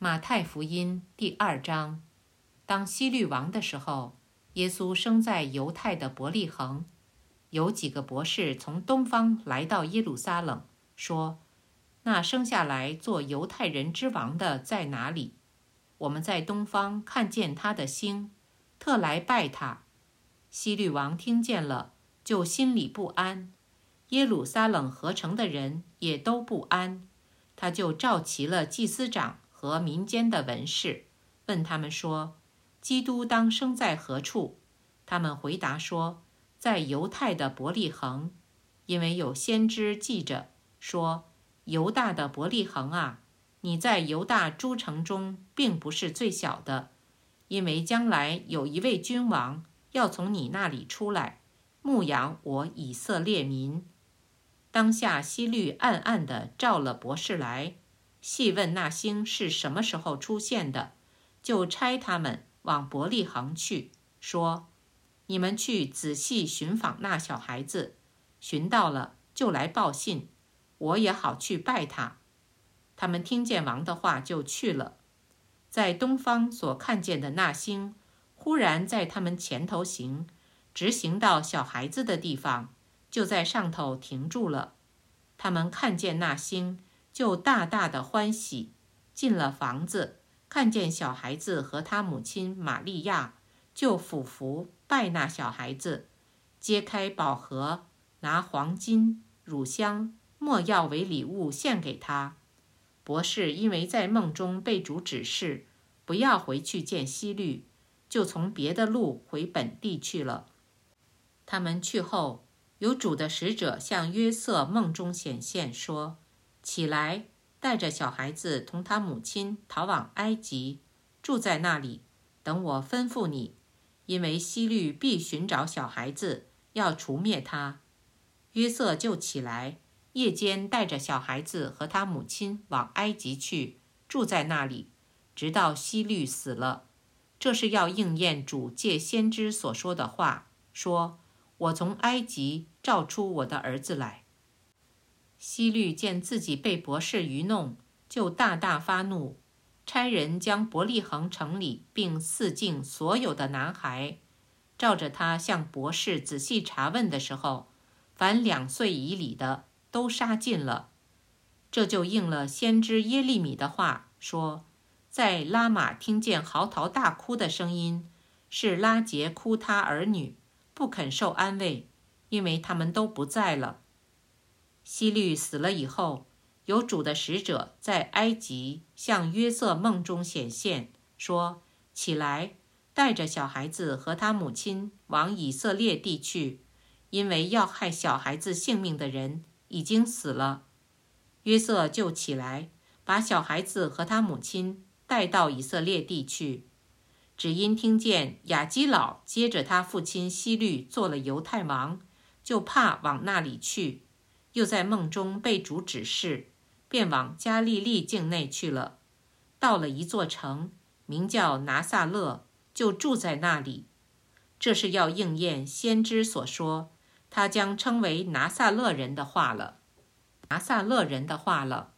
马太福音第二章，当希律王的时候，耶稣生在犹太的伯利恒。有几个博士从东方来到耶路撒冷，说：“那生下来做犹太人之王的在哪里？我们在东方看见他的星，特来拜他。”希律王听见了，就心里不安；耶路撒冷合成的人也都不安。他就召齐了祭司长。和民间的文士问他们说：“基督当生在何处？”他们回答说：“在犹太的伯利恒，因为有先知记着说：‘犹大的伯利恒啊，你在犹大诸城中并不是最小的，因为将来有一位君王要从你那里出来，牧养我以色列民。’”当下希律暗暗地召了博士来。细问那星是什么时候出现的，就差他们往伯利恒去，说：“你们去仔细寻访那小孩子，寻到了就来报信，我也好去拜他。”他们听见王的话，就去了。在东方所看见的那星，忽然在他们前头行，直行到小孩子的地方，就在上头停住了。他们看见那星。就大大的欢喜，进了房子，看见小孩子和他母亲玛利亚，就俯伏拜那小孩子，揭开宝盒，拿黄金、乳香、没药为礼物献给他。博士因为在梦中被主指示不要回去见希律，就从别的路回本地去了。他们去后，有主的使者向约瑟梦中显现说。起来，带着小孩子同他母亲逃往埃及，住在那里，等我吩咐你。因为希律必寻找小孩子，要除灭他。约瑟就起来，夜间带着小孩子和他母亲往埃及去，住在那里，直到希律死了。这是要应验主借先知所说的话，说：“我从埃及召出我的儿子来。”希律见自己被博士愚弄，就大大发怒，差人将伯利恒城里并四境所有的男孩，照着他向博士仔细查问的时候，凡两岁以里的都杀尽了。这就应了先知耶利米的话，说：“在拉玛听见嚎啕大哭的声音，是拉杰哭他儿女，不肯受安慰，因为他们都不在了。”希律死了以后，有主的使者在埃及向约瑟梦中显现，说：“起来，带着小孩子和他母亲往以色列地去，因为要害小孩子性命的人已经死了。”约瑟就起来，把小孩子和他母亲带到以色列地去，只因听见雅基老接着他父亲希律做了犹太王，就怕往那里去。又在梦中被主指示，便往加利利境内去了。到了一座城，名叫拿撒勒，就住在那里。这是要应验先知所说，他将称为拿撒勒人的话了。拿撒勒人的话了。